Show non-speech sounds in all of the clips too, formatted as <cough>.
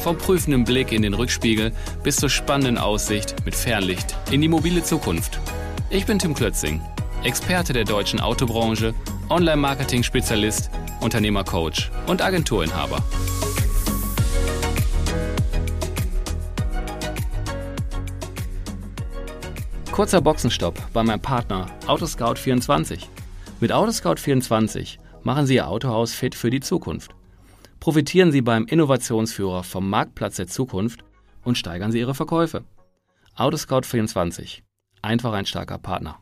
Vom prüfenden Blick in den Rückspiegel bis zur spannenden Aussicht mit Fernlicht in die mobile Zukunft. Ich bin Tim Klötzing, Experte der deutschen Autobranche, Online-Marketing-Spezialist, Unternehmercoach und Agenturinhaber. Kurzer Boxenstopp bei meinem Partner Autoscout24. Mit Autoscout24 machen Sie Ihr Autohaus fit für die Zukunft. Profitieren Sie beim Innovationsführer vom Marktplatz der Zukunft und steigern Sie Ihre Verkäufe. Autoscout24. Einfach ein starker Partner.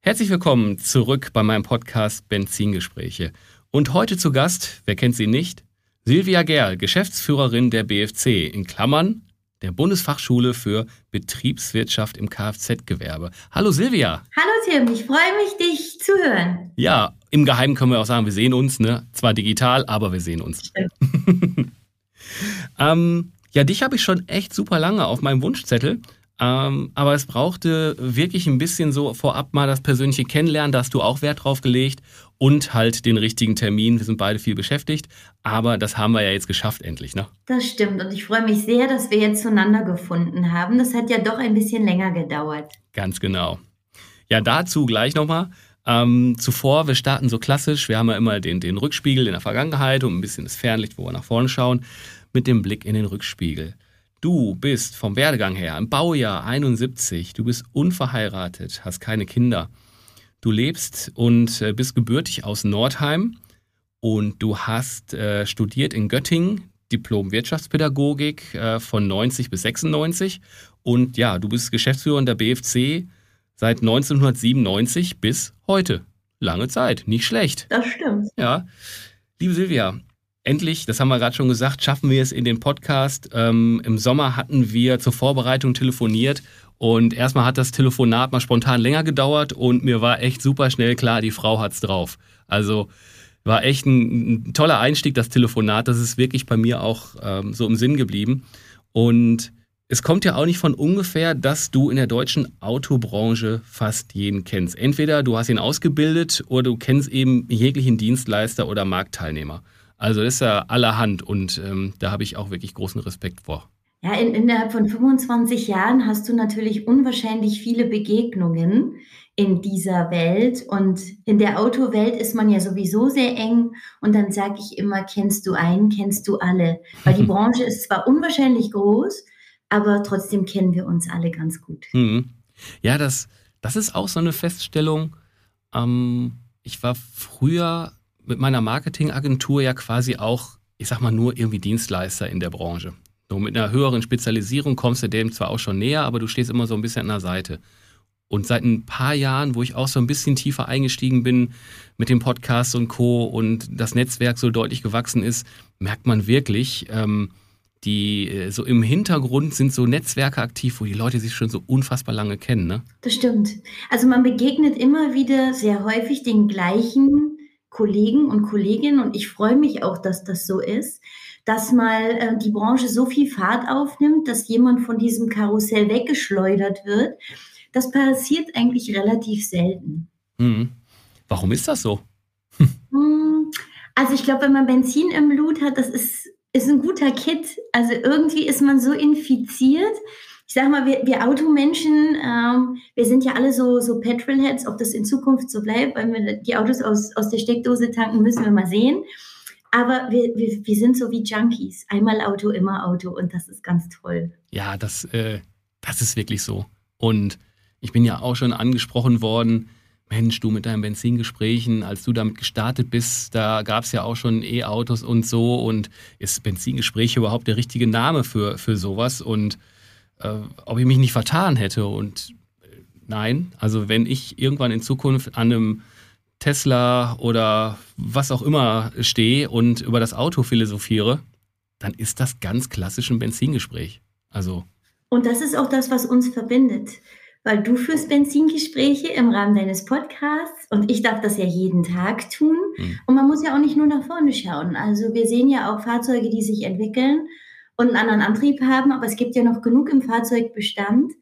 Herzlich willkommen zurück bei meinem Podcast Benzingespräche. Und heute zu Gast, wer kennt sie nicht? Silvia Gerl, Geschäftsführerin der BFC, in Klammern der Bundesfachschule für Betriebswirtschaft im Kfz-Gewerbe. Hallo Silvia. Hallo Tim, ich freue mich, dich zu hören. Ja, im Geheimen können wir auch sagen, wir sehen uns, ne? Zwar digital, aber wir sehen uns. <laughs> ähm, ja, dich habe ich schon echt super lange auf meinem Wunschzettel. Ähm, aber es brauchte wirklich ein bisschen so vorab mal das persönliche Kennenlernen, da hast du auch Wert drauf gelegt und halt den richtigen Termin. Wir sind beide viel beschäftigt, aber das haben wir ja jetzt geschafft endlich, ne? Das stimmt und ich freue mich sehr, dass wir jetzt zueinander gefunden haben. Das hat ja doch ein bisschen länger gedauert. Ganz genau. Ja, dazu gleich nochmal. Ähm, zuvor, wir starten so klassisch, wir haben ja immer den, den Rückspiegel in der Vergangenheit und ein bisschen das Fernlicht, wo wir nach vorne schauen, mit dem Blick in den Rückspiegel. Du bist vom Werdegang her im Baujahr 71, du bist unverheiratet, hast keine Kinder. Du lebst und äh, bist gebürtig aus Nordheim und du hast äh, studiert in Göttingen, Diplom Wirtschaftspädagogik äh, von 90 bis 96 und ja, du bist Geschäftsführer der BFC seit 1997 bis heute. Lange Zeit, nicht schlecht. Das stimmt. Ja. Liebe Silvia, Endlich, das haben wir gerade schon gesagt, schaffen wir es in den Podcast. Ähm, Im Sommer hatten wir zur Vorbereitung telefoniert und erstmal hat das Telefonat mal spontan länger gedauert und mir war echt super schnell klar, die Frau hat's drauf. Also war echt ein, ein toller Einstieg, das Telefonat. Das ist wirklich bei mir auch ähm, so im Sinn geblieben. Und es kommt ja auch nicht von ungefähr, dass du in der deutschen Autobranche fast jeden kennst. Entweder du hast ihn ausgebildet oder du kennst eben jeglichen Dienstleister oder Marktteilnehmer. Also das ist ja allerhand und ähm, da habe ich auch wirklich großen Respekt vor. Ja, in, innerhalb von 25 Jahren hast du natürlich unwahrscheinlich viele Begegnungen in dieser Welt und in der Autowelt ist man ja sowieso sehr eng und dann sage ich immer, kennst du einen, kennst du alle, weil die <laughs> Branche ist zwar unwahrscheinlich groß, aber trotzdem kennen wir uns alle ganz gut. Mhm. Ja, das, das ist auch so eine Feststellung. Ähm, ich war früher mit meiner Marketingagentur ja quasi auch, ich sag mal, nur irgendwie Dienstleister in der Branche. So mit einer höheren Spezialisierung kommst du dem zwar auch schon näher, aber du stehst immer so ein bisschen an der Seite. Und seit ein paar Jahren, wo ich auch so ein bisschen tiefer eingestiegen bin mit dem Podcast und Co. und das Netzwerk so deutlich gewachsen ist, merkt man wirklich, ähm, die äh, so im Hintergrund sind so Netzwerke aktiv, wo die Leute sich schon so unfassbar lange kennen. Ne? Das stimmt. Also man begegnet immer wieder sehr häufig den gleichen Kollegen und Kolleginnen und ich freue mich auch, dass das so ist, dass mal äh, die Branche so viel Fahrt aufnimmt, dass jemand von diesem Karussell weggeschleudert wird. Das passiert eigentlich relativ selten. Mhm. Warum ist das so? Hm, also ich glaube, wenn man Benzin im Blut hat, das ist, ist ein guter Kit. Also irgendwie ist man so infiziert ich sag mal, wir, wir Automenschen, ähm, wir sind ja alle so, so Petrolheads, ob das in Zukunft so bleibt, weil wir die Autos aus, aus der Steckdose tanken, müssen wir mal sehen. Aber wir, wir, wir sind so wie Junkies. Einmal Auto, immer Auto und das ist ganz toll. Ja, das, äh, das ist wirklich so. Und ich bin ja auch schon angesprochen worden, Mensch, du mit deinen Benzingesprächen, als du damit gestartet bist, da gab es ja auch schon E-Autos und so. Und ist Benzingespräche überhaupt der richtige Name für, für sowas? Und äh, ob ich mich nicht vertan hätte. Und äh, nein, also wenn ich irgendwann in Zukunft an einem Tesla oder was auch immer stehe und über das Auto philosophiere, dann ist das ganz klassisch ein Benzingespräch. Also Und das ist auch das, was uns verbindet. Weil du führst Benzingespräche im Rahmen deines Podcasts und ich darf das ja jeden Tag tun. Mhm. Und man muss ja auch nicht nur nach vorne schauen. Also wir sehen ja auch Fahrzeuge, die sich entwickeln und einen anderen Antrieb haben, aber es gibt ja noch genug im Fahrzeugbestand,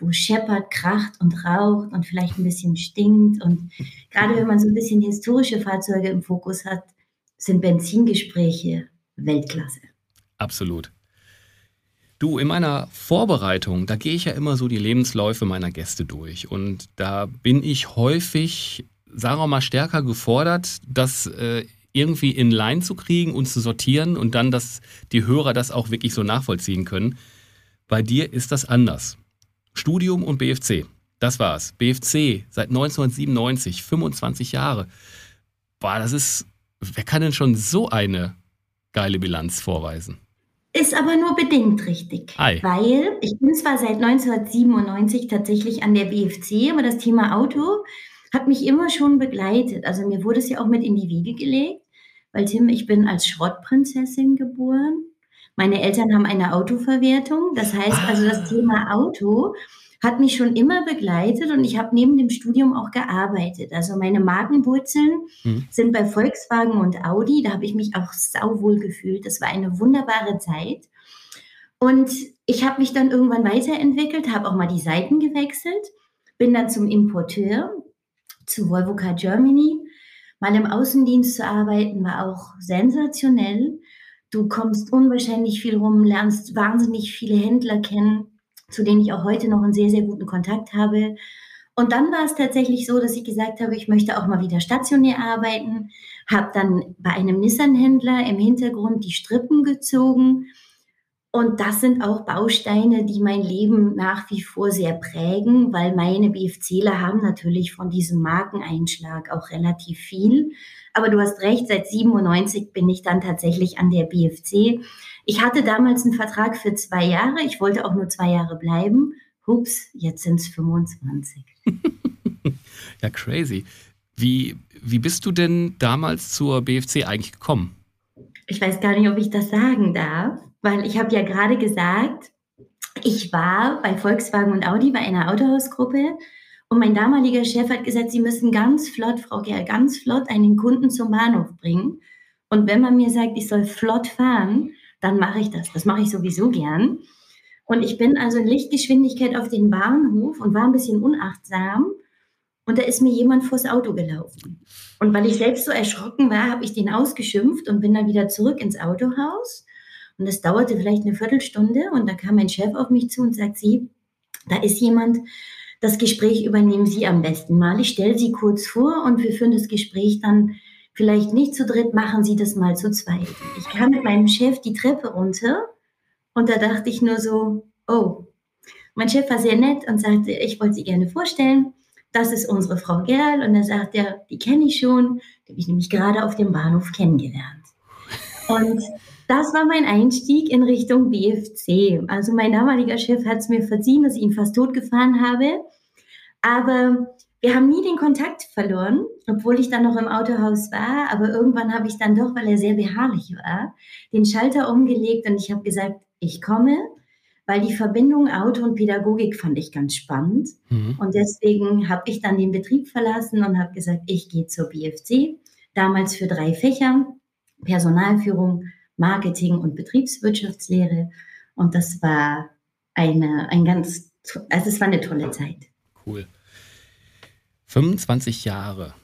wo scheppert, kracht und raucht und vielleicht ein bisschen stinkt. Und gerade wenn man so ein bisschen historische Fahrzeuge im Fokus hat, sind Benzingespräche Weltklasse. Absolut. Du, in meiner Vorbereitung, da gehe ich ja immer so die Lebensläufe meiner Gäste durch. Und da bin ich häufig, sagen wir mal, stärker gefordert, das äh, irgendwie in Line zu kriegen und zu sortieren und dann, dass die Hörer das auch wirklich so nachvollziehen können. Bei dir ist das anders. Studium und BFC, das war's. BFC seit 1997, 25 Jahre. Boah, das ist, wer kann denn schon so eine geile Bilanz vorweisen? Ist aber nur bedingt richtig. Ei. Weil ich bin zwar seit 1997 tatsächlich an der BFC, aber das Thema Auto hat mich immer schon begleitet. Also mir wurde es ja auch mit in die Wiege gelegt, weil Tim, ich bin als Schrottprinzessin geboren. Meine Eltern haben eine Autoverwertung. Das heißt also, das ah. Thema Auto hat mich schon immer begleitet und ich habe neben dem Studium auch gearbeitet. Also meine Markenwurzeln mhm. sind bei Volkswagen und Audi. Da habe ich mich auch sauwohl gefühlt. Das war eine wunderbare Zeit. Und ich habe mich dann irgendwann weiterentwickelt, habe auch mal die Seiten gewechselt, bin dann zum Importeur zu Volvo Car Germany. Mal im Außendienst zu arbeiten war auch sensationell. Du kommst unwahrscheinlich viel rum, lernst wahnsinnig viele Händler kennen zu denen ich auch heute noch einen sehr, sehr guten Kontakt habe. Und dann war es tatsächlich so, dass ich gesagt habe, ich möchte auch mal wieder stationär arbeiten, habe dann bei einem Nissan-Händler im Hintergrund die Strippen gezogen. Und das sind auch Bausteine, die mein Leben nach wie vor sehr prägen, weil meine BFCler haben natürlich von diesem Markeneinschlag auch relativ viel. Aber du hast recht, seit 97 bin ich dann tatsächlich an der BFC. Ich hatte damals einen Vertrag für zwei Jahre. Ich wollte auch nur zwei Jahre bleiben. Hups, jetzt sind es 25. ja, crazy. Wie, wie bist du denn damals zur BFC eigentlich gekommen? Ich weiß gar nicht, ob ich das sagen darf, weil ich habe ja gerade gesagt, ich war bei Volkswagen und Audi bei einer Autohausgruppe und mein damaliger Chef hat gesagt, Sie müssen ganz flott, Frau Gerl, ganz flott einen Kunden zum Bahnhof bringen. Und wenn man mir sagt, ich soll flott fahren, dann mache ich das. Das mache ich sowieso gern. Und ich bin also in Lichtgeschwindigkeit auf den Bahnhof und war ein bisschen unachtsam. Und da ist mir jemand vors Auto gelaufen. Und weil ich selbst so erschrocken war, habe ich den ausgeschimpft und bin dann wieder zurück ins Autohaus. Und das dauerte vielleicht eine Viertelstunde. Und da kam mein Chef auf mich zu und sagt, Sie, da ist jemand, das Gespräch übernehmen Sie am besten mal. Ich stelle Sie kurz vor und wir führen das Gespräch dann vielleicht nicht zu dritt, machen Sie das mal zu zweit. Ich kam mit meinem Chef die Treppe runter und da dachte ich nur so, oh. Mein Chef war sehr nett und sagte, ich wollte Sie gerne vorstellen. Das ist unsere Frau Gerl. Und da sagt er, die kenne ich schon. Die habe ich nämlich gerade auf dem Bahnhof kennengelernt. Und das war mein Einstieg in Richtung BFC. Also mein damaliger Chef hat es mir verziehen, dass ich ihn fast totgefahren habe. Aber wir haben nie den Kontakt verloren, obwohl ich dann noch im Autohaus war. Aber irgendwann habe ich dann doch, weil er sehr beharrlich war, den Schalter umgelegt und ich habe gesagt, ich komme, weil die Verbindung Auto und Pädagogik fand ich ganz spannend. Mhm. Und deswegen habe ich dann den Betrieb verlassen und habe gesagt, ich gehe zur BFC, damals für drei Fächer, Personalführung, Marketing und Betriebswirtschaftslehre. Und das war eine, ein ganz, also es war eine tolle Zeit. Cool. 25 Jahre.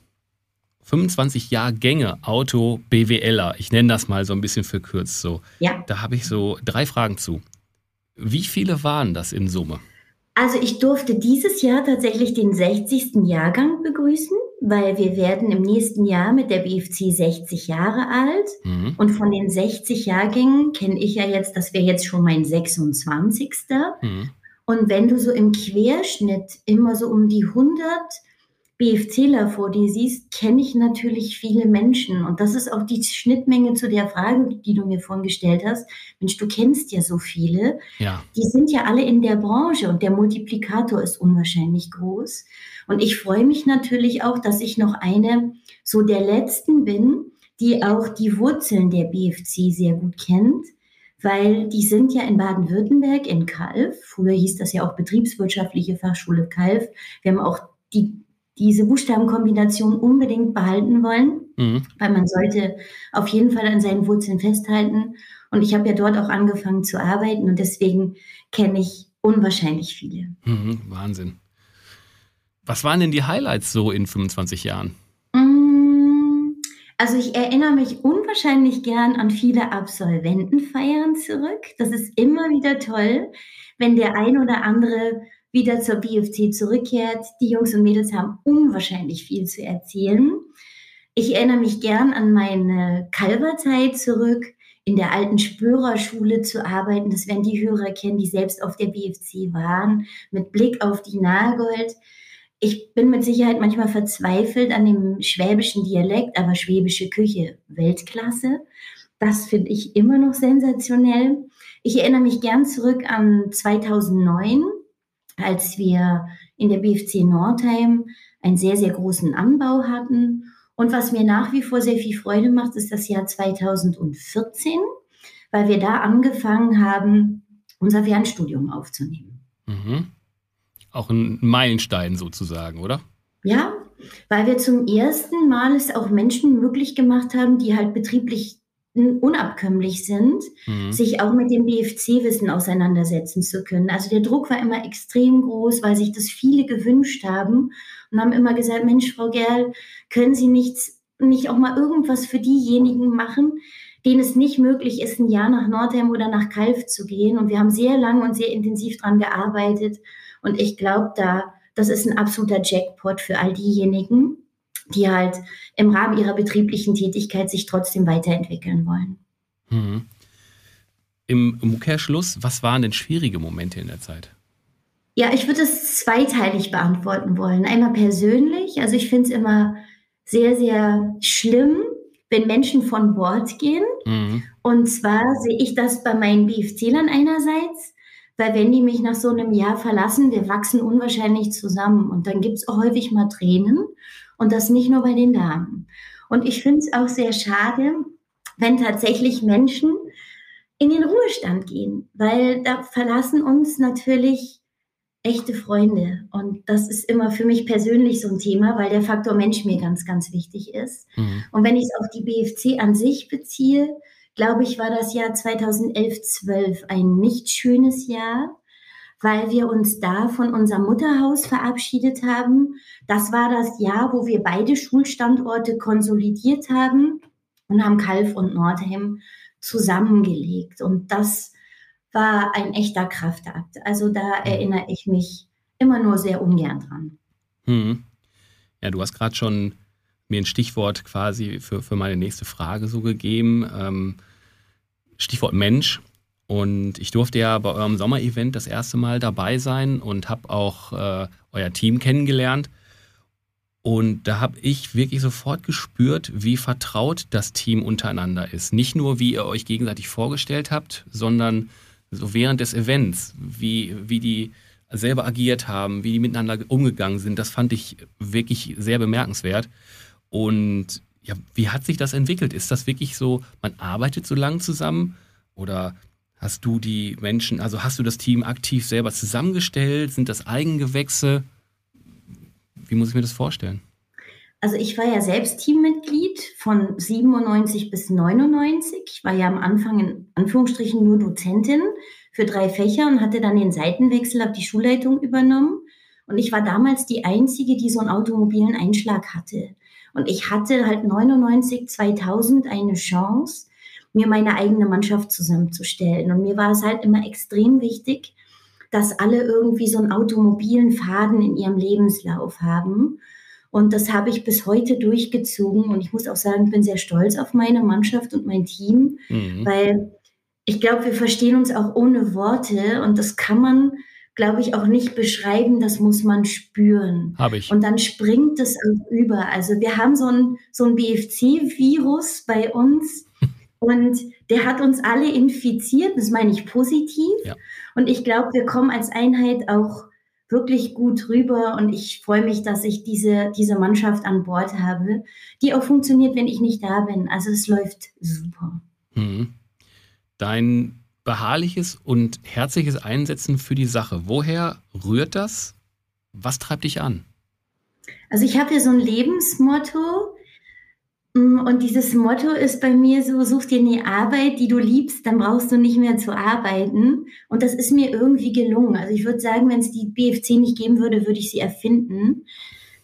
25 Jahrgänge Auto BWLer. Ich nenne das mal so ein bisschen verkürzt so. Ja. Da habe ich so drei Fragen zu. Wie viele waren das in Summe? Also ich durfte dieses Jahr tatsächlich den 60. Jahrgang begrüßen, weil wir werden im nächsten Jahr mit der BFC 60 Jahre alt. Mhm. Und von den 60 Jahrgängen kenne ich ja jetzt, das wäre jetzt schon mein 26. Mhm. Und wenn du so im Querschnitt immer so um die 100 BFCler vor dir siehst, kenne ich natürlich viele Menschen. Und das ist auch die Schnittmenge zu der Frage, die du mir vorhin gestellt hast. Mensch, du kennst ja so viele. Ja. Die sind ja alle in der Branche und der Multiplikator ist unwahrscheinlich groß. Und ich freue mich natürlich auch, dass ich noch eine so der letzten bin, die auch die Wurzeln der BFC sehr gut kennt weil die sind ja in Baden-Württemberg in Kalf. Früher hieß das ja auch Betriebswirtschaftliche Fachschule Kalf. Wir haben auch die, diese Buchstabenkombination unbedingt behalten wollen, mhm. weil man sollte auf jeden Fall an seinen Wurzeln festhalten. Und ich habe ja dort auch angefangen zu arbeiten und deswegen kenne ich unwahrscheinlich viele. Mhm, Wahnsinn. Was waren denn die Highlights so in 25 Jahren? Mm, also ich erinnere mich unwahrscheinlich gern an viele Absolventenfeiern zurück. Das ist immer wieder toll, wenn der ein oder andere wieder zur BFT zurückkehrt. Die Jungs und Mädels haben unwahrscheinlich viel zu erzählen. Ich erinnere mich gern an meine Kalberzeit zurück, in der alten Spörerschule zu arbeiten. Das werden die Hörer kennen, die selbst auf der BFC waren, mit Blick auf die Nagold. Ich bin mit Sicherheit manchmal verzweifelt an dem schwäbischen Dialekt, aber schwäbische Küche, Weltklasse. Das finde ich immer noch sensationell. Ich erinnere mich gern zurück an 2009, als wir in der BFC Nordheim einen sehr, sehr großen Anbau hatten. Und was mir nach wie vor sehr viel Freude macht, ist das Jahr 2014, weil wir da angefangen haben, unser Fernstudium aufzunehmen. Mhm auch ein Meilenstein sozusagen, oder? Ja, weil wir zum ersten Mal es auch Menschen möglich gemacht haben, die halt betrieblich unabkömmlich sind, mhm. sich auch mit dem BFC-Wissen auseinandersetzen zu können. Also der Druck war immer extrem groß, weil sich das viele gewünscht haben und haben immer gesagt, Mensch, Frau Gerl, können Sie nichts, nicht auch mal irgendwas für diejenigen machen, denen es nicht möglich ist, ein Jahr nach Nordheim oder nach Kalf zu gehen. Und wir haben sehr lange und sehr intensiv daran gearbeitet und ich glaube, da, das ist ein absoluter Jackpot für all diejenigen, die halt im Rahmen ihrer betrieblichen Tätigkeit sich trotzdem weiterentwickeln wollen. Mhm. Im Umkehrschluss, was waren denn schwierige Momente in der Zeit? Ja, ich würde es zweiteilig beantworten wollen. Einmal persönlich, also ich finde es immer sehr, sehr schlimm, wenn Menschen von Bord gehen. Mhm. Und zwar sehe ich das bei meinen BFC-Lern einerseits, weil wenn die mich nach so einem Jahr verlassen, wir wachsen unwahrscheinlich zusammen. Und dann gibt es auch häufig mal Tränen und das nicht nur bei den Damen. Und ich finde es auch sehr schade, wenn tatsächlich Menschen in den Ruhestand gehen, weil da verlassen uns natürlich echte Freunde. Und das ist immer für mich persönlich so ein Thema, weil der Faktor Mensch mir ganz, ganz wichtig ist. Mhm. Und wenn ich es auf die BFC an sich beziehe, glaube ich, war das Jahr 2011, 12 ein nicht schönes Jahr, weil wir uns da von unserem Mutterhaus verabschiedet haben. Das war das Jahr, wo wir beide Schulstandorte konsolidiert haben und haben Kalf und Nordheim zusammengelegt. Und das war ein echter Kraftakt. Also da erinnere ich mich immer nur sehr ungern dran. Hm. Ja, du hast gerade schon mir ein Stichwort quasi für, für meine nächste Frage so gegeben. Ähm, Stichwort Mensch. Und ich durfte ja bei eurem Sommerevent das erste Mal dabei sein und habe auch äh, euer Team kennengelernt. Und da habe ich wirklich sofort gespürt, wie vertraut das Team untereinander ist. Nicht nur, wie ihr euch gegenseitig vorgestellt habt, sondern so während des Events, wie, wie die selber agiert haben, wie die miteinander umgegangen sind. Das fand ich wirklich sehr bemerkenswert. Und ja, wie hat sich das entwickelt? Ist das wirklich so, man arbeitet so lange zusammen oder hast du die Menschen, also hast du das Team aktiv selber zusammengestellt? Sind das Eigengewächse? Wie muss ich mir das vorstellen? Also ich war ja selbst Teammitglied von 97 bis 99. Ich war ja am Anfang in Anführungsstrichen nur Dozentin für drei Fächer und hatte dann den Seitenwechsel, habe die Schulleitung übernommen. Und ich war damals die Einzige, die so einen automobilen Einschlag hatte. Und ich hatte halt 99, 2000 eine Chance, mir meine eigene Mannschaft zusammenzustellen. Und mir war es halt immer extrem wichtig, dass alle irgendwie so einen automobilen Faden in ihrem Lebenslauf haben. Und das habe ich bis heute durchgezogen. Und ich muss auch sagen, ich bin sehr stolz auf meine Mannschaft und mein Team, mhm. weil ich glaube, wir verstehen uns auch ohne Worte. Und das kann man glaube ich, auch nicht beschreiben, das muss man spüren. Habe ich. Und dann springt es auch über. Also wir haben so ein, so ein BFC-Virus bei uns <laughs> und der hat uns alle infiziert, das meine ich positiv. Ja. Und ich glaube, wir kommen als Einheit auch wirklich gut rüber und ich freue mich, dass ich diese, diese Mannschaft an Bord habe, die auch funktioniert, wenn ich nicht da bin. Also es läuft super. Mhm. Dein beharrliches und herzliches Einsetzen für die Sache. Woher rührt das? Was treibt dich an? Also ich habe hier so ein Lebensmotto und dieses Motto ist bei mir so, such dir eine Arbeit, die du liebst, dann brauchst du nicht mehr zu arbeiten. Und das ist mir irgendwie gelungen. Also ich würde sagen, wenn es die BFC nicht geben würde, würde ich sie erfinden,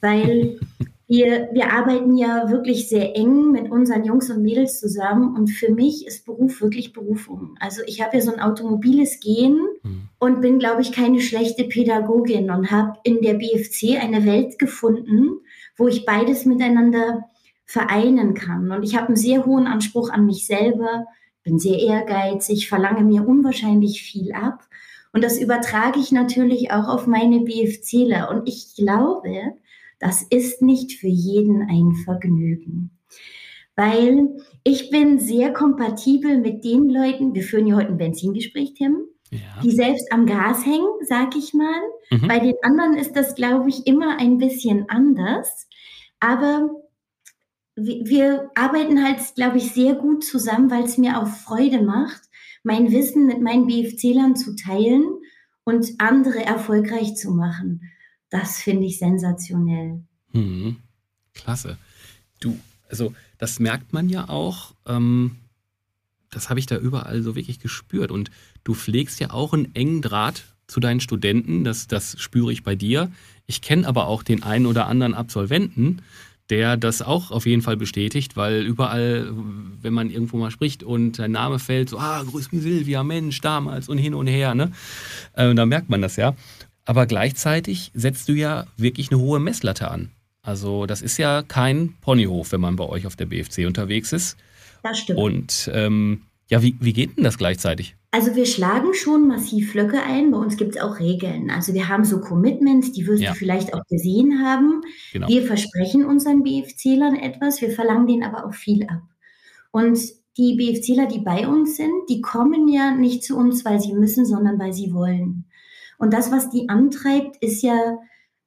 weil wir, wir arbeiten ja wirklich sehr eng mit unseren Jungs und Mädels zusammen und für mich ist Beruf wirklich Berufung. Also ich habe ja so ein automobiles Gen mhm. und bin, glaube ich, keine schlechte Pädagogin und habe in der BFC eine Welt gefunden, wo ich beides miteinander vereinen kann. Und ich habe einen sehr hohen Anspruch an mich selber, bin sehr ehrgeizig, verlange mir unwahrscheinlich viel ab. Und das übertrage ich natürlich auch auf meine BFCler. Und ich glaube, das ist nicht für jeden ein Vergnügen. Weil ich bin sehr kompatibel mit den Leuten, wir führen ja heute ein Benzingespräch, Tim, ja. die selbst am Gas hängen, sag ich mal. Mhm. Bei den anderen ist das, glaube ich, immer ein bisschen anders. Aber wir arbeiten halt, glaube ich, sehr gut zusammen, weil es mir auch Freude macht, mein Wissen mit meinen BFC-Lern zu teilen und andere erfolgreich zu machen. Das finde ich sensationell. Hm, klasse. Du, also das merkt man ja auch. Ähm, das habe ich da überall so wirklich gespürt. Und du pflegst ja auch einen engen Draht zu deinen Studenten. Das, das spüre ich bei dir. Ich kenne aber auch den einen oder anderen Absolventen, der das auch auf jeden Fall bestätigt, weil überall, wenn man irgendwo mal spricht und dein Name fällt, so, ah, grüß mich Silvia, Mensch, damals und hin und her, ne? Äh, da merkt man das ja. Aber gleichzeitig setzt du ja wirklich eine hohe Messlatte an. Also das ist ja kein Ponyhof, wenn man bei euch auf der BFC unterwegs ist. Das stimmt. Und ähm, ja, wie, wie geht denn das gleichzeitig? Also wir schlagen schon massiv Flöcke ein. Bei uns gibt es auch Regeln. Also wir haben so Commitments, die wirst ja. du vielleicht auch gesehen haben. Genau. Wir versprechen unseren BFC-Lern etwas, wir verlangen denen aber auch viel ab. Und die BFCler, die bei uns sind, die kommen ja nicht zu uns, weil sie müssen, sondern weil sie wollen. Und das, was die antreibt, ist ja,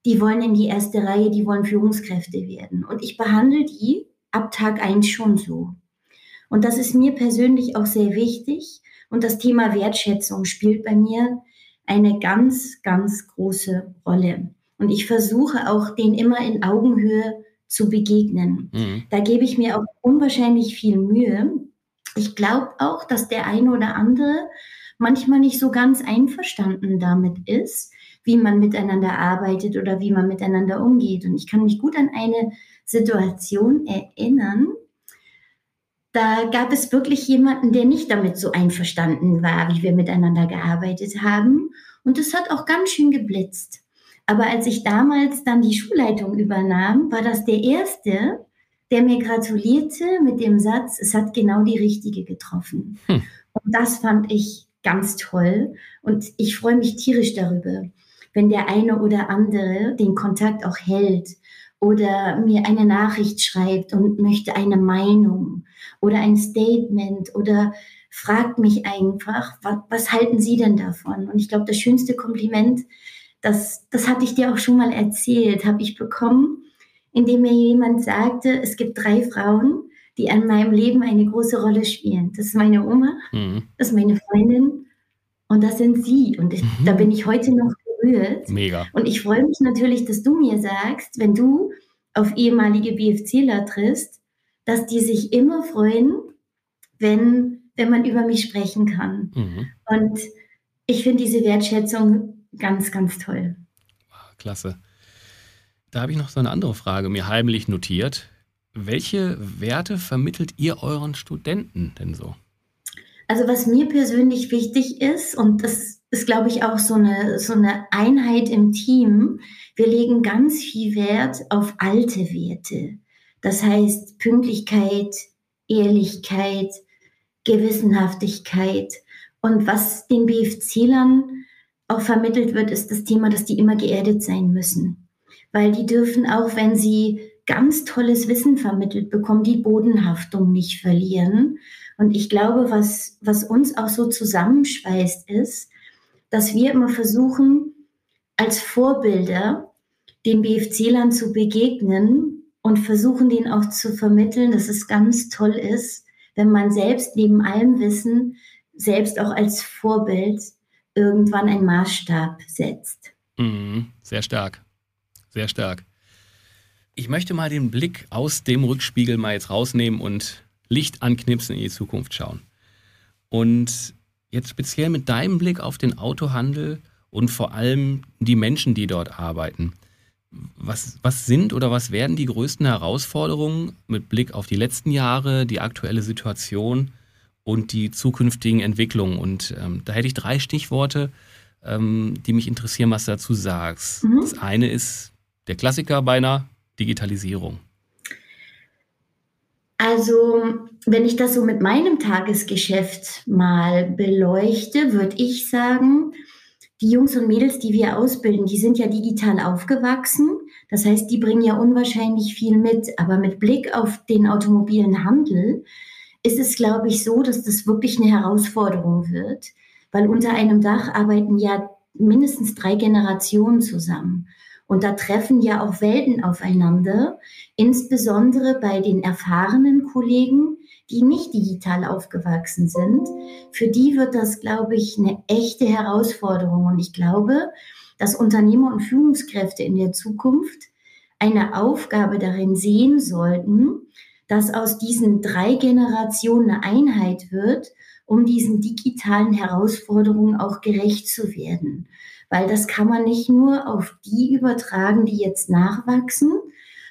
die wollen in die erste Reihe, die wollen Führungskräfte werden. Und ich behandle die ab Tag eins schon so. Und das ist mir persönlich auch sehr wichtig. Und das Thema Wertschätzung spielt bei mir eine ganz, ganz große Rolle. Und ich versuche auch, den immer in Augenhöhe zu begegnen. Mhm. Da gebe ich mir auch unwahrscheinlich viel Mühe. Ich glaube auch, dass der eine oder andere manchmal nicht so ganz einverstanden damit ist, wie man miteinander arbeitet oder wie man miteinander umgeht. Und ich kann mich gut an eine Situation erinnern, da gab es wirklich jemanden, der nicht damit so einverstanden war, wie wir miteinander gearbeitet haben. Und es hat auch ganz schön geblitzt. Aber als ich damals dann die Schulleitung übernahm, war das der Erste, der mir gratulierte mit dem Satz, es hat genau die richtige getroffen. Hm. Und das fand ich ganz toll und ich freue mich tierisch darüber, wenn der eine oder andere den Kontakt auch hält oder mir eine Nachricht schreibt und möchte eine Meinung oder ein Statement oder fragt mich einfach, was, was halten Sie denn davon? Und ich glaube, das schönste Kompliment, das, das hatte ich dir auch schon mal erzählt, habe ich bekommen, indem mir jemand sagte, es gibt drei Frauen, die an meinem Leben eine große Rolle spielen. Das ist meine Oma, mhm. das ist meine Freundin und das sind Sie. Und ich, mhm. da bin ich heute noch berührt. Mega. Und ich freue mich natürlich, dass du mir sagst, wenn du auf ehemalige BFCler triffst, dass die sich immer freuen, wenn, wenn man über mich sprechen kann. Mhm. Und ich finde diese Wertschätzung ganz, ganz toll. Klasse. Da habe ich noch so eine andere Frage mir heimlich notiert. Welche Werte vermittelt ihr euren Studenten denn so? Also was mir persönlich wichtig ist, und das ist, glaube ich, auch so eine, so eine Einheit im Team, wir legen ganz viel Wert auf alte Werte. Das heißt Pünktlichkeit, Ehrlichkeit, Gewissenhaftigkeit. Und was den BFC-Lern auch vermittelt wird, ist das Thema, dass die immer geerdet sein müssen. Weil die dürfen auch, wenn sie ganz tolles Wissen vermittelt bekommen, die Bodenhaftung nicht verlieren. Und ich glaube, was, was uns auch so zusammenschweißt, ist, dass wir immer versuchen, als Vorbilder den BFC-Lern zu begegnen und versuchen, denen auch zu vermitteln, dass es ganz toll ist, wenn man selbst neben allem Wissen selbst auch als Vorbild irgendwann einen Maßstab setzt. Mhm, sehr stark. Sehr stark. Ich möchte mal den Blick aus dem Rückspiegel mal jetzt rausnehmen und Licht anknipsen in die Zukunft schauen. Und jetzt speziell mit deinem Blick auf den Autohandel und vor allem die Menschen, die dort arbeiten. Was, was sind oder was werden die größten Herausforderungen mit Blick auf die letzten Jahre, die aktuelle Situation und die zukünftigen Entwicklungen? Und ähm, da hätte ich drei Stichworte, ähm, die mich interessieren, was du dazu sagst. Mhm. Das eine ist der Klassiker beinahe, Digitalisierung. Also, wenn ich das so mit meinem Tagesgeschäft mal beleuchte, würde ich sagen, die Jungs und Mädels, die wir ausbilden, die sind ja digital aufgewachsen. Das heißt, die bringen ja unwahrscheinlich viel mit. Aber mit Blick auf den automobilen Handel ist es, glaube ich, so, dass das wirklich eine Herausforderung wird, weil unter einem Dach arbeiten ja mindestens drei Generationen zusammen. Und da treffen ja auch Welten aufeinander, insbesondere bei den erfahrenen Kollegen, die nicht digital aufgewachsen sind. Für die wird das, glaube ich, eine echte Herausforderung. Und ich glaube, dass Unternehmer und Führungskräfte in der Zukunft eine Aufgabe darin sehen sollten, dass aus diesen drei Generationen eine Einheit wird, um diesen digitalen Herausforderungen auch gerecht zu werden weil das kann man nicht nur auf die übertragen, die jetzt nachwachsen.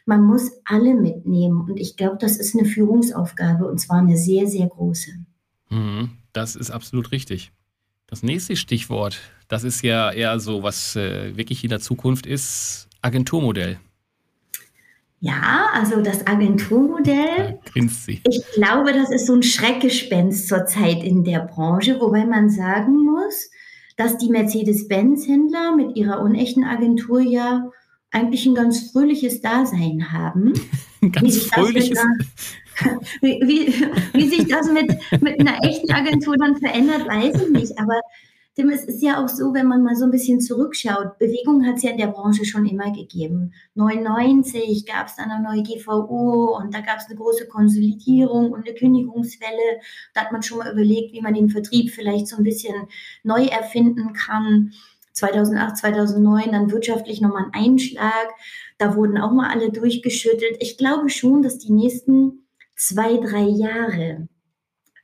Man muss alle mitnehmen. Und ich glaube, das ist eine Führungsaufgabe und zwar eine sehr, sehr große. Mhm, das ist absolut richtig. Das nächste Stichwort, das ist ja eher so, was äh, wirklich in der Zukunft ist, Agenturmodell. Ja, also das Agenturmodell. grinst sie. Ich glaube, das ist so ein Schreckgespenst zurzeit in der Branche, wobei man sagen muss, dass die Mercedes-Benz-Händler mit ihrer unechten Agentur ja eigentlich ein ganz fröhliches Dasein haben. <laughs> ganz fröhliches? <laughs> Wie, wie, wie, sich das mit, mit einer echten Agentur dann verändert, weiß ich nicht. Aber Tim, es ist ja auch so, wenn man mal so ein bisschen zurückschaut, Bewegung hat es ja in der Branche schon immer gegeben. 99 gab es dann eine neue GVO und da gab es eine große Konsolidierung und eine Kündigungswelle. Da hat man schon mal überlegt, wie man den Vertrieb vielleicht so ein bisschen neu erfinden kann. 2008, 2009 dann wirtschaftlich nochmal ein Einschlag. Da wurden auch mal alle durchgeschüttelt. Ich glaube schon, dass die nächsten zwei, drei Jahre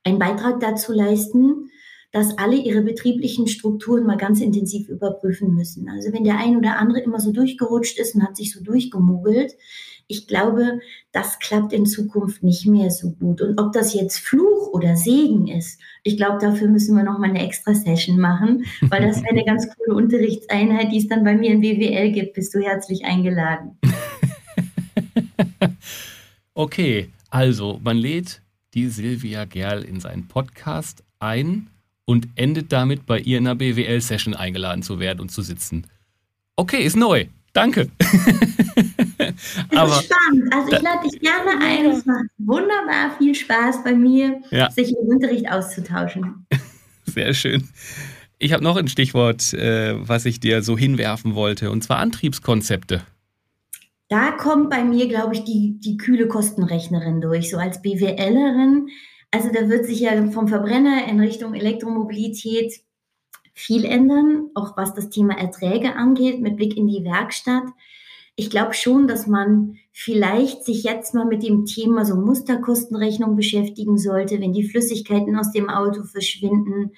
einen Beitrag dazu leisten, dass alle ihre betrieblichen Strukturen mal ganz intensiv überprüfen müssen. Also wenn der ein oder andere immer so durchgerutscht ist und hat sich so durchgemogelt, ich glaube, das klappt in Zukunft nicht mehr so gut. Und ob das jetzt Fluch oder Segen ist, ich glaube, dafür müssen wir noch mal eine extra Session machen, weil das wäre eine ganz coole Unterrichtseinheit, die es dann bei mir in BWL gibt. Bist du herzlich eingeladen. <laughs> okay, also man lädt die Silvia Gerl in seinen Podcast ein und endet damit, bei ihr in einer BWL-Session eingeladen zu werden und zu sitzen. Okay, ist neu. Danke. <laughs> Aber, ist spannend. Also ich lade dich gerne ein. Es macht wunderbar viel Spaß bei mir, ja. sich im Unterricht auszutauschen. <laughs> Sehr schön. Ich habe noch ein Stichwort, äh, was ich dir so hinwerfen wollte, und zwar Antriebskonzepte. Da kommt bei mir, glaube ich, die, die kühle Kostenrechnerin durch. So als BWLerin also da wird sich ja vom Verbrenner in Richtung Elektromobilität viel ändern, auch was das Thema Erträge angeht, mit Blick in die Werkstatt. Ich glaube schon, dass man vielleicht sich jetzt mal mit dem Thema so Musterkostenrechnung beschäftigen sollte, wenn die Flüssigkeiten aus dem Auto verschwinden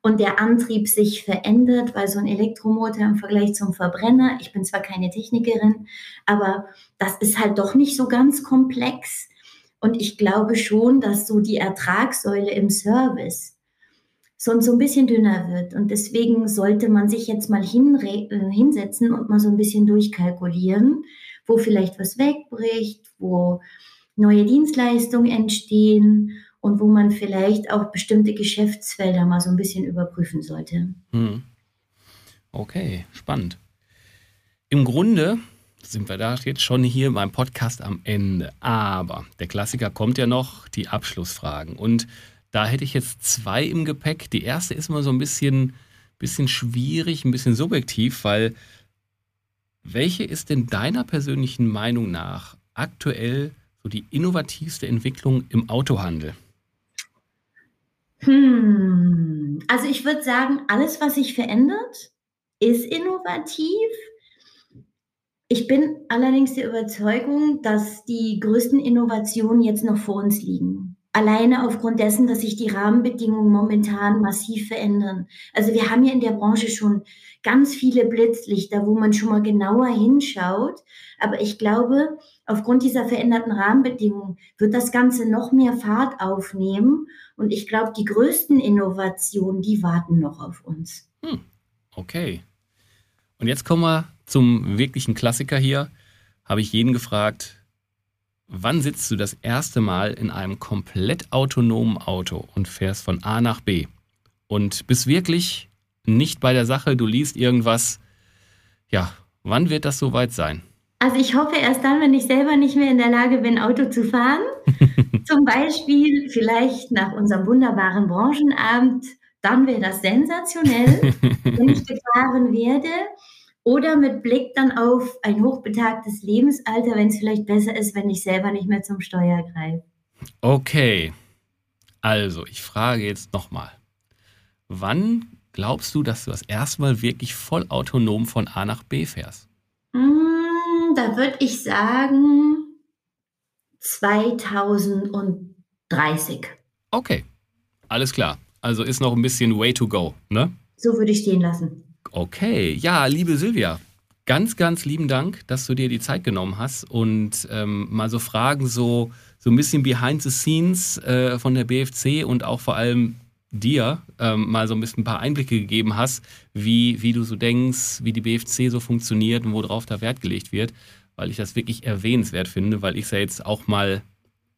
und der Antrieb sich verändert, weil so ein Elektromotor im Vergleich zum Verbrenner, ich bin zwar keine Technikerin, aber das ist halt doch nicht so ganz komplex. Und ich glaube schon, dass so die Ertragssäule im Service so, so ein bisschen dünner wird. Und deswegen sollte man sich jetzt mal äh, hinsetzen und mal so ein bisschen durchkalkulieren, wo vielleicht was wegbricht, wo neue Dienstleistungen entstehen und wo man vielleicht auch bestimmte Geschäftsfelder mal so ein bisschen überprüfen sollte. Hm. Okay, spannend. Im Grunde sind wir da jetzt schon hier beim Podcast am Ende. Aber der Klassiker kommt ja noch, die Abschlussfragen. Und da hätte ich jetzt zwei im Gepäck. Die erste ist mal so ein bisschen, bisschen schwierig, ein bisschen subjektiv, weil welche ist denn deiner persönlichen Meinung nach aktuell so die innovativste Entwicklung im Autohandel? Hm. Also ich würde sagen, alles, was sich verändert, ist innovativ. Ich bin allerdings der Überzeugung, dass die größten Innovationen jetzt noch vor uns liegen. Alleine aufgrund dessen, dass sich die Rahmenbedingungen momentan massiv verändern. Also wir haben ja in der Branche schon ganz viele Blitzlichter, wo man schon mal genauer hinschaut. Aber ich glaube, aufgrund dieser veränderten Rahmenbedingungen wird das Ganze noch mehr Fahrt aufnehmen. Und ich glaube, die größten Innovationen, die warten noch auf uns. Hm. Okay. Und jetzt kommen wir zum wirklichen Klassiker hier. Habe ich jeden gefragt, wann sitzt du das erste Mal in einem komplett autonomen Auto und fährst von A nach B und bist wirklich nicht bei der Sache, du liest irgendwas. Ja, wann wird das soweit sein? Also ich hoffe erst dann, wenn ich selber nicht mehr in der Lage bin, Auto zu fahren. <laughs> Zum Beispiel vielleicht nach unserem wunderbaren Branchenabend. Dann wäre das sensationell, wenn ich <laughs> gefahren werde. Oder mit Blick dann auf ein hochbetagtes Lebensalter, wenn es vielleicht besser ist, wenn ich selber nicht mehr zum Steuer greife. Okay. Also, ich frage jetzt nochmal. Wann glaubst du, dass du das erste Mal wirklich vollautonom von A nach B fährst? Mm, da würde ich sagen 2030. Okay, alles klar. Also ist noch ein bisschen way to go, ne? So würde ich stehen lassen. Okay, ja, liebe Silvia, ganz, ganz lieben Dank, dass du dir die Zeit genommen hast und ähm, mal so Fragen so, so ein bisschen behind the scenes äh, von der BFC und auch vor allem dir ähm, mal so ein bisschen ein paar Einblicke gegeben hast, wie, wie du so denkst, wie die BFC so funktioniert und worauf da Wert gelegt wird, weil ich das wirklich erwähnenswert finde, weil ich es ja jetzt auch mal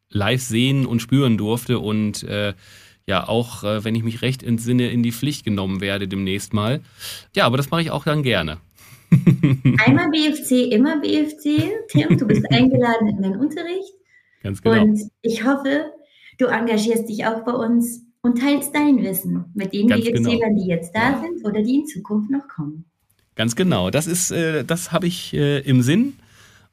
live sehen und spüren durfte und äh, ja auch, äh, wenn ich mich recht entsinne, in die Pflicht genommen werde demnächst mal. Ja, aber das mache ich auch dann gerne. <laughs> Einmal BFC, immer BFC. Tim, du bist <laughs> eingeladen in meinen Unterricht. Ganz genau. Und ich hoffe, du engagierst dich auch bei uns und teilst dein Wissen mit den BFC-Lern, genau. die jetzt da ja. sind oder die in Zukunft noch kommen. Ganz genau. Das ist, äh, das habe ich äh, im Sinn.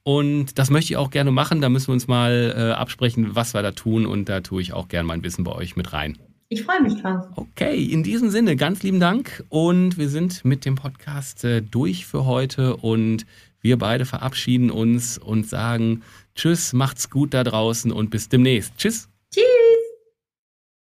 Und das möchte ich auch gerne machen. Da müssen wir uns mal äh, absprechen, was wir da tun. Und da tue ich auch gerne mein Wissen bei euch mit rein. Ich freue mich drauf. Okay, in diesem Sinne, ganz lieben Dank. Und wir sind mit dem Podcast äh, durch für heute. Und wir beide verabschieden uns und sagen Tschüss, macht's gut da draußen und bis demnächst. Tschüss.